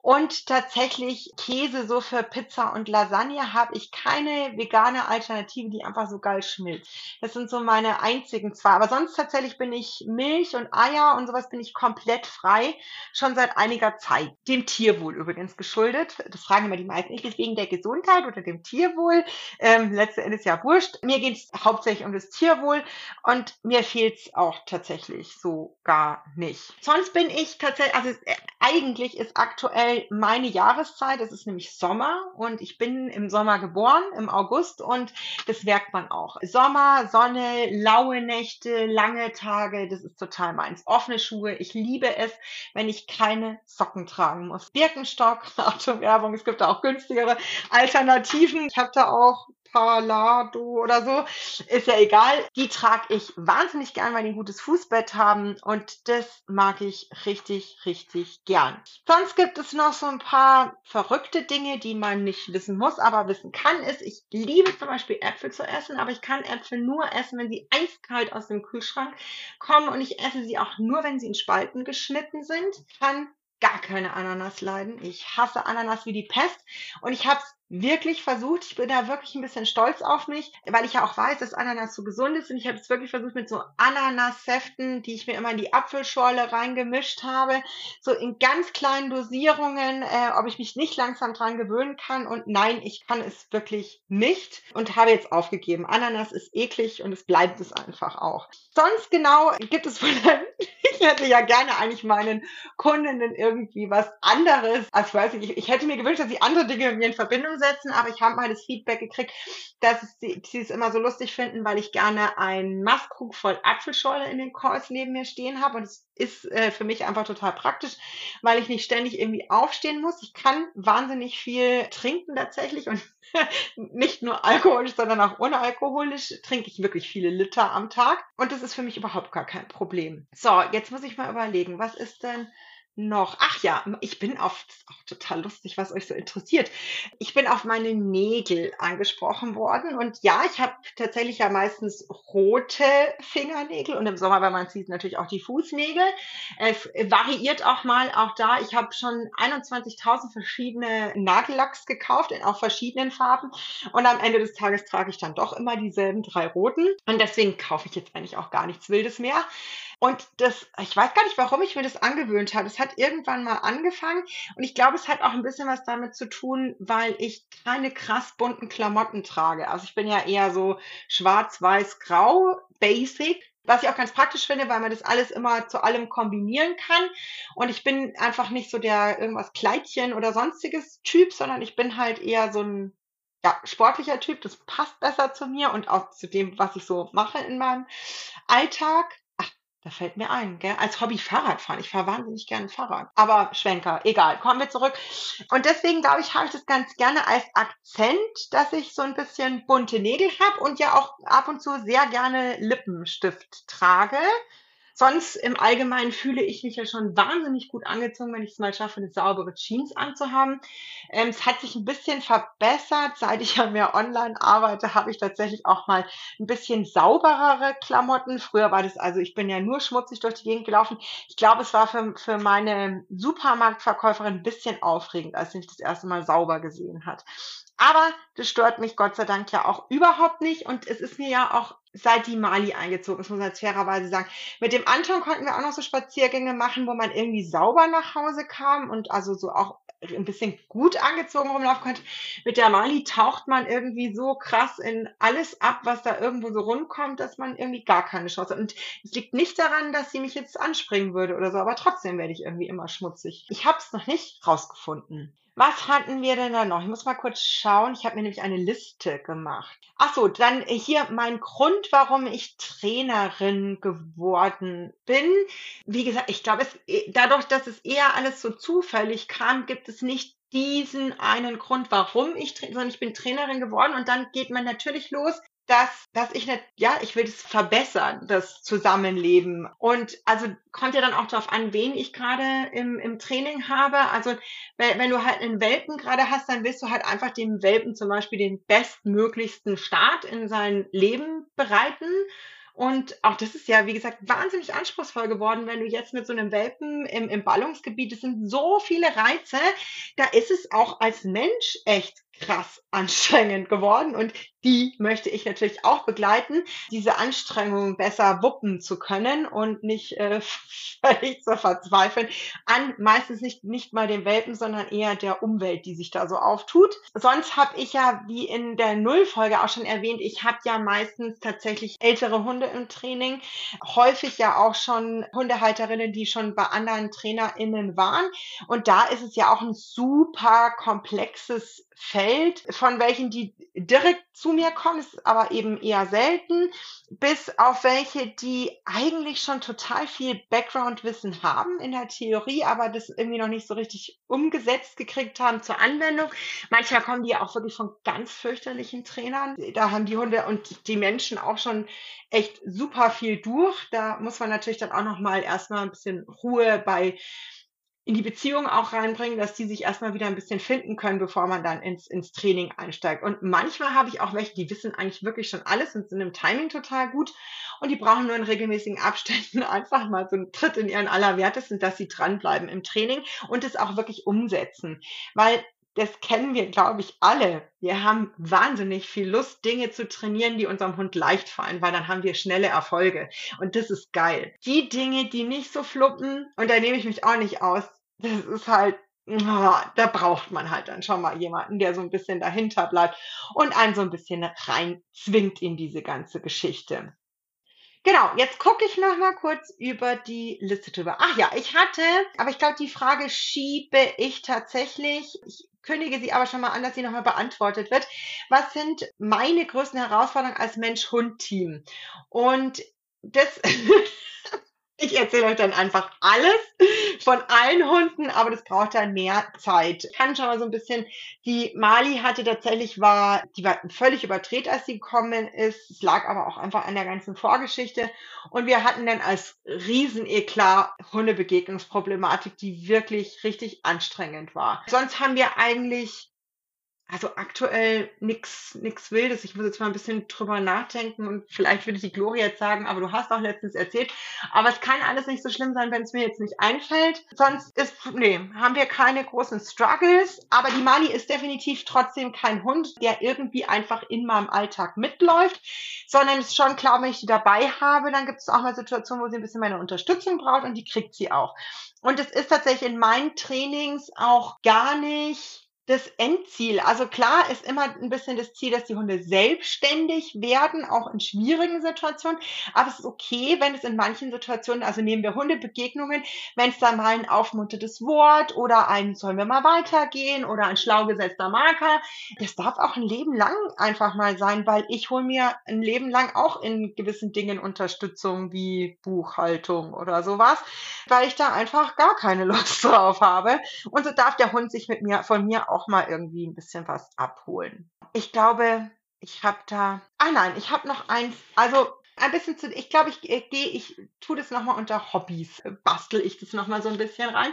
Und tatsächlich Käse so für Pizza und Lasagne habe ich keine vegane Alternative, die einfach so geil schmilzt. Das sind so meine einzigen zwei. Aber sonst tatsächlich bin ich Milch und Eier und sowas bin ich komplett frei. Schon seit einiger Zeit. Dem Tierwohl übrigens geschuldet. Das fragen immer die meisten. Ist es wegen der Gesundheit oder dem Tierwohl? Ähm, letzten Endes ja wurscht. Mir geht es hauptsächlich um das Tierwohl und mir fehlt es auch tatsächlich so gar nicht. Sonst bin ich tatsächlich, also äh, eigentlich ist aktuell meine Jahreszeit, es ist nämlich Sommer und ich bin im Sommer geboren, im August und das merkt man auch. Sommer, Sonne, laue Nächte, lange Tage, das ist total meins. Offene Schuhe, ich liebe es, wenn ich keine Socken tragen muss. Birkenstock, [laughs] Autowerbung, es gibt da auch günstigere Alternativen. Ich habe da auch Palado oder so, ist ja egal. Die trage ich wahnsinnig gern, weil die ein gutes Fußbett haben und das mag ich richtig, richtig gern. Sonst gibt es noch so ein paar verrückte Dinge, die man nicht wissen muss, aber wissen kann, ist, ich liebe zum Beispiel Äpfel zu essen, aber ich kann Äpfel nur essen, wenn sie eiskalt aus dem Kühlschrank kommen und ich esse sie auch nur, wenn sie in Spalten geschnitten sind. Kann gar keine Ananas leiden. Ich hasse Ananas wie die Pest und ich habe es wirklich versucht, ich bin da wirklich ein bisschen stolz auf mich, weil ich ja auch weiß, dass Ananas so gesund ist und ich habe es wirklich versucht mit so Ananassäften, die ich mir immer in die Apfelschorle reingemischt habe, so in ganz kleinen Dosierungen, äh, ob ich mich nicht langsam dran gewöhnen kann und nein, ich kann es wirklich nicht und habe jetzt aufgegeben. Ananas ist eklig und es bleibt es einfach auch. Sonst genau gibt es von [laughs] ich hätte ja gerne eigentlich meinen Kundinnen irgendwie was anderes. Also ich weiß nicht, ich, hätte mir gewünscht, dass sie andere Dinge mit mir in Verbindung setzen, aber ich habe mal das Feedback gekriegt, dass sie, es immer so lustig finden, weil ich gerne einen Mastkrug voll Apfelschorle in den Calls neben mir stehen habe und es ist äh, für mich einfach total praktisch, weil ich nicht ständig irgendwie aufstehen muss. Ich kann wahnsinnig viel trinken tatsächlich und [laughs] nicht nur alkoholisch, sondern auch unalkoholisch trinke ich wirklich viele Liter am Tag und das ist für mich überhaupt gar kein Problem. So, jetzt muss ich mal überlegen, was ist denn noch? Ach ja, ich bin auf, ist auch total lustig, was euch so interessiert. Ich bin auf meine Nägel angesprochen worden und ja, ich habe tatsächlich ja meistens rote Fingernägel und im Sommer, wenn man sieht, natürlich auch die Fußnägel. Es variiert auch mal, auch da. Ich habe schon 21.000 verschiedene Nagellacks gekauft in auch verschiedenen Farben und am Ende des Tages trage ich dann doch immer dieselben drei roten und deswegen kaufe ich jetzt eigentlich auch gar nichts Wildes mehr. Und das, ich weiß gar nicht, warum ich mir das angewöhnt habe. Es hat irgendwann mal angefangen und ich glaube, es hat auch ein bisschen was damit zu tun, weil ich keine krass bunten Klamotten trage. Also ich bin ja eher so schwarz, weiß, grau, basic. Was ich auch ganz praktisch finde, weil man das alles immer zu allem kombinieren kann. Und ich bin einfach nicht so der irgendwas Kleidchen oder sonstiges Typ, sondern ich bin halt eher so ein ja, sportlicher Typ. Das passt besser zu mir und auch zu dem, was ich so mache in meinem Alltag. Da fällt mir ein, gell? als Hobby Fahrradfahren. Ich fahre wahnsinnig gerne Fahrrad. Aber Schwenker, egal, kommen wir zurück. Und deswegen, glaube ich, habe ich das ganz gerne als Akzent, dass ich so ein bisschen bunte Nägel habe und ja auch ab und zu sehr gerne Lippenstift trage. Sonst im Allgemeinen fühle ich mich ja schon wahnsinnig gut angezogen, wenn ich es mal schaffe, eine saubere Jeans anzuhaben. Ähm, es hat sich ein bisschen verbessert. Seit ich ja mehr online arbeite, habe ich tatsächlich auch mal ein bisschen sauberere Klamotten. Früher war das also, ich bin ja nur schmutzig durch die Gegend gelaufen. Ich glaube, es war für, für meine Supermarktverkäuferin ein bisschen aufregend, als sie mich das erste Mal sauber gesehen hat. Aber das stört mich Gott sei Dank ja auch überhaupt nicht. Und es ist mir ja auch seit die Mali eingezogen ist, muss man fairerweise sagen. Mit dem Anton konnten wir auch noch so Spaziergänge machen, wo man irgendwie sauber nach Hause kam und also so auch ein bisschen gut angezogen rumlaufen konnte. Mit der Mali taucht man irgendwie so krass in alles ab, was da irgendwo so rumkommt, dass man irgendwie gar keine Chance hat. Und es liegt nicht daran, dass sie mich jetzt anspringen würde oder so, aber trotzdem werde ich irgendwie immer schmutzig. Ich habe es noch nicht rausgefunden. Was hatten wir denn da noch? Ich muss mal kurz schauen. Ich habe mir nämlich eine Liste gemacht. Ach so, dann hier mein Grund, warum ich Trainerin geworden bin. Wie gesagt, ich glaube, es, dadurch, dass es eher alles so zufällig kam, gibt es nicht diesen einen Grund, warum ich, sondern ich bin Trainerin geworden und dann geht man natürlich los dass, dass ich nicht, ja, ich will das verbessern, das Zusammenleben. Und also kommt ja dann auch darauf an, wen ich gerade im, im Training habe. Also wenn, wenn du halt einen Welpen gerade hast, dann willst du halt einfach dem Welpen zum Beispiel den bestmöglichsten Start in sein Leben bereiten. Und auch das ist ja, wie gesagt, wahnsinnig anspruchsvoll geworden, wenn du jetzt mit so einem Welpen im, im Ballungsgebiet, es sind so viele Reize, da ist es auch als Mensch echt krass anstrengend geworden und die möchte ich natürlich auch begleiten, diese Anstrengung besser wuppen zu können und nicht äh, [laughs] völlig zu verzweifeln an meistens nicht, nicht mal den Welpen, sondern eher der Umwelt, die sich da so auftut. Sonst habe ich ja, wie in der Nullfolge auch schon erwähnt, ich habe ja meistens tatsächlich ältere Hunde im Training, häufig ja auch schon Hundehalterinnen, die schon bei anderen TrainerInnen waren. Und da ist es ja auch ein super komplexes Feld, von welchen die direkt zu mir kommen, ist aber eben eher selten, bis auf welche, die eigentlich schon total viel Background-Wissen haben in der Theorie, aber das irgendwie noch nicht so richtig umgesetzt gekriegt haben zur Anwendung. Manchmal kommen die auch wirklich von ganz fürchterlichen Trainern. Da haben die Hunde und die Menschen auch schon echt super viel durch. Da muss man natürlich dann auch noch mal erstmal ein bisschen Ruhe bei in die Beziehung auch reinbringen, dass die sich erstmal wieder ein bisschen finden können, bevor man dann ins, ins Training einsteigt. Und manchmal habe ich auch welche, die wissen eigentlich wirklich schon alles und sind im Timing total gut und die brauchen nur in regelmäßigen Abständen [laughs] einfach mal so einen Tritt in ihren Allerwertesten, dass sie dranbleiben im Training und es auch wirklich umsetzen. Weil das kennen wir, glaube ich, alle. Wir haben wahnsinnig viel Lust, Dinge zu trainieren, die unserem Hund leicht fallen, weil dann haben wir schnelle Erfolge. Und das ist geil. Die Dinge, die nicht so fluppen, und da nehme ich mich auch nicht aus, das ist halt, da braucht man halt dann schon mal jemanden, der so ein bisschen dahinter bleibt und einen so ein bisschen rein zwingt in diese ganze Geschichte. Genau, jetzt gucke ich noch mal kurz über die Liste drüber. Ach ja, ich hatte, aber ich glaube, die Frage schiebe ich tatsächlich. Ich kündige sie aber schon mal an, dass sie nochmal beantwortet wird. Was sind meine größten Herausforderungen als Mensch-Hund-Team? Und das [laughs] Ich erzähle euch dann einfach alles von allen Hunden, aber das braucht dann mehr Zeit. Ich kann schon mal so ein bisschen, die Mali hatte tatsächlich war, die war völlig überdreht, als sie gekommen ist. Es lag aber auch einfach an der ganzen Vorgeschichte. Und wir hatten dann als Rieseneklat Hundebegegnungsproblematik, die wirklich richtig anstrengend war. Sonst haben wir eigentlich also aktuell nix, nix Wildes. Ich muss jetzt mal ein bisschen drüber nachdenken und vielleicht würde die Gloria jetzt sagen, aber du hast auch letztens erzählt. Aber es kann alles nicht so schlimm sein, wenn es mir jetzt nicht einfällt. Sonst ist, nee, haben wir keine großen Struggles. Aber die Mali ist definitiv trotzdem kein Hund, der irgendwie einfach in meinem Alltag mitläuft, sondern es ist schon klar, wenn ich die dabei habe, dann gibt es auch mal Situationen, wo sie ein bisschen meine Unterstützung braucht und die kriegt sie auch. Und es ist tatsächlich in meinen Trainings auch gar nicht das Endziel. Also klar ist immer ein bisschen das Ziel, dass die Hunde selbstständig werden, auch in schwierigen Situationen. Aber es ist okay, wenn es in manchen Situationen, also nehmen wir Hundebegegnungen, wenn es da mal ein aufmuntertes Wort oder ein sollen wir mal weitergehen oder ein schlau gesetzter Marker, das darf auch ein Leben lang einfach mal sein, weil ich hole mir ein Leben lang auch in gewissen Dingen Unterstützung wie Buchhaltung oder sowas, weil ich da einfach gar keine Lust [laughs] drauf habe. Und so darf der Hund sich mit mir, von mir auch mal irgendwie ein bisschen was abholen. Ich glaube, ich habe da. Ah nein, ich habe noch eins. Also ein bisschen zu, ich glaube, ich äh, gehe, ich tue das nochmal unter Hobbys, äh, bastel ich das nochmal so ein bisschen rein.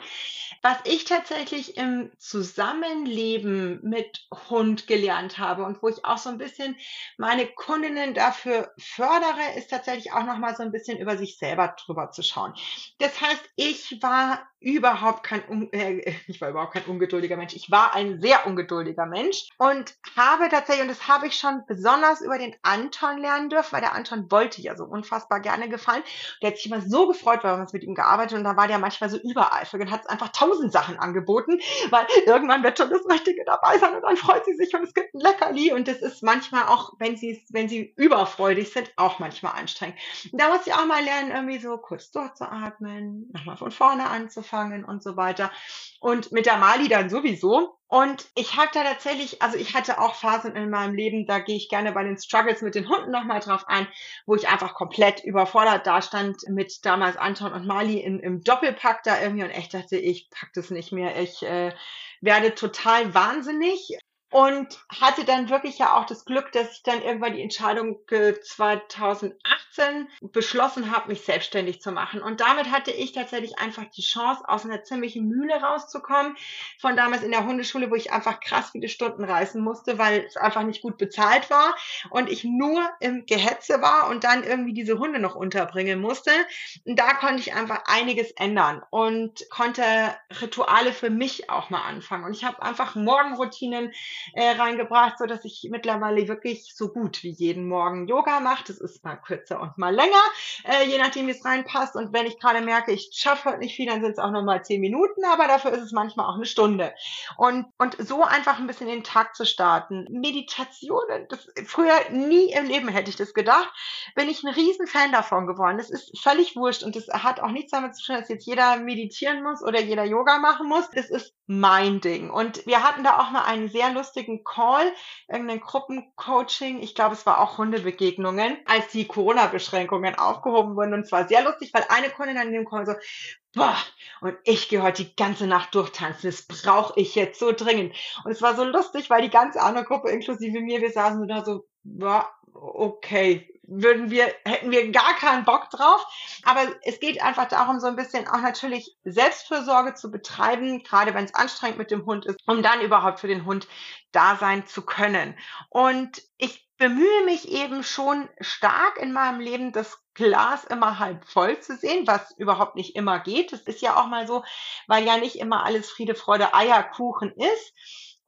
Was ich tatsächlich im Zusammenleben mit Hund gelernt habe und wo ich auch so ein bisschen meine Kundinnen dafür fördere, ist tatsächlich auch nochmal so ein bisschen über sich selber drüber zu schauen. Das heißt, ich war überhaupt kein, äh, [laughs] ich war überhaupt kein ungeduldiger Mensch. Ich war ein sehr ungeduldiger Mensch und habe tatsächlich, und das habe ich schon besonders über den Anton lernen dürfen, weil der Anton wollte ja so unfassbar gerne gefallen. Der hat sich immer so gefreut, weil wir uns mit ihm gearbeitet und da war der manchmal so übereifrig und hat einfach tausend Sachen angeboten, weil irgendwann wird schon das Richtige dabei sein und dann freut sie sich und es gibt ein Leckerli und das ist manchmal auch, wenn sie, wenn sie überfreudig sind, auch manchmal anstrengend. Und da muss ich auch mal lernen, irgendwie so kurz durchzuatmen, nochmal von vorne anzufangen angefangen und so weiter. Und mit der Mali dann sowieso. Und ich habe da tatsächlich, also ich hatte auch Phasen in meinem Leben, da gehe ich gerne bei den Struggles mit den Hunden nochmal drauf ein, wo ich einfach komplett überfordert da stand mit damals Anton und Mali in, im Doppelpack da irgendwie und echt dachte, ich pack das nicht mehr. Ich äh, werde total wahnsinnig. Und hatte dann wirklich ja auch das Glück, dass ich dann irgendwann die Entscheidung 2018 beschlossen habe, mich selbstständig zu machen. Und damit hatte ich tatsächlich einfach die Chance, aus einer ziemlichen Mühle rauszukommen. Von damals in der Hundeschule, wo ich einfach krass viele Stunden reißen musste, weil es einfach nicht gut bezahlt war und ich nur im Gehetze war und dann irgendwie diese Hunde noch unterbringen musste. Und da konnte ich einfach einiges ändern und konnte Rituale für mich auch mal anfangen. Und ich habe einfach Morgenroutinen äh, reingebracht, so dass ich mittlerweile wirklich so gut wie jeden Morgen Yoga mache. Das ist mal kürzer und mal länger, äh, je nachdem, wie es reinpasst. Und wenn ich gerade merke, ich schaffe heute nicht viel, dann sind es auch noch mal zehn Minuten, aber dafür ist es manchmal auch eine Stunde. Und, und so einfach ein bisschen den Tag zu starten. Meditationen, das, früher nie im Leben hätte ich das gedacht, bin ich ein riesen Fan davon geworden. Das ist völlig wurscht und das hat auch nichts damit zu tun, dass jetzt jeder meditieren muss oder jeder Yoga machen muss. Das ist mein Ding. Und wir hatten da auch mal einen sehr lustigen Call, irgendein Gruppencoaching. Ich glaube, es war auch Hundebegegnungen, als die Corona-Beschränkungen aufgehoben wurden. Und zwar sehr lustig, weil eine Kundin an dem Call so, boah, und ich gehe heute die ganze Nacht durchtanzen. Das brauche ich jetzt so dringend. Und es war so lustig, weil die ganze andere Gruppe, inklusive mir, wir saßen da so, boah, okay, würden wir, hätten wir gar keinen Bock drauf. Aber es geht einfach darum, so ein bisschen auch natürlich Selbstfürsorge zu betreiben, gerade wenn es anstrengend mit dem Hund ist, um dann überhaupt für den Hund da sein zu können. Und ich bemühe mich eben schon stark in meinem Leben, das Glas immer halb voll zu sehen, was überhaupt nicht immer geht. Das ist ja auch mal so, weil ja nicht immer alles Friede, Freude, Eierkuchen ist.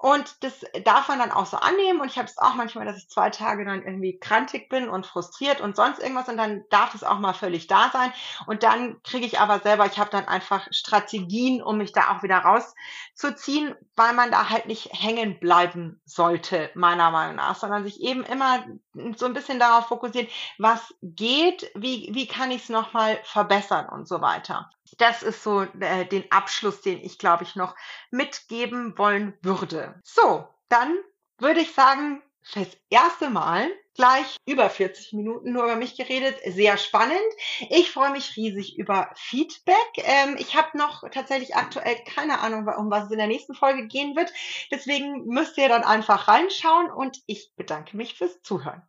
Und das darf man dann auch so annehmen. Und ich habe es auch manchmal, dass ich zwei Tage dann irgendwie krantig bin und frustriert und sonst irgendwas. Und dann darf es auch mal völlig da sein. Und dann kriege ich aber selber, ich habe dann einfach Strategien, um mich da auch wieder rauszuziehen, weil man da halt nicht hängen bleiben sollte, meiner Meinung nach, sondern sich eben immer so ein bisschen darauf fokussiert, was geht, wie, wie kann ich es nochmal verbessern und so weiter das ist so äh, den Abschluss, den ich, glaube ich, noch mitgeben wollen würde. So, dann würde ich sagen, fürs erste Mal gleich über 40 Minuten nur über mich geredet. Sehr spannend. Ich freue mich riesig über Feedback. Ähm, ich habe noch tatsächlich aktuell keine Ahnung, um was es in der nächsten Folge gehen wird. Deswegen müsst ihr dann einfach reinschauen und ich bedanke mich fürs Zuhören.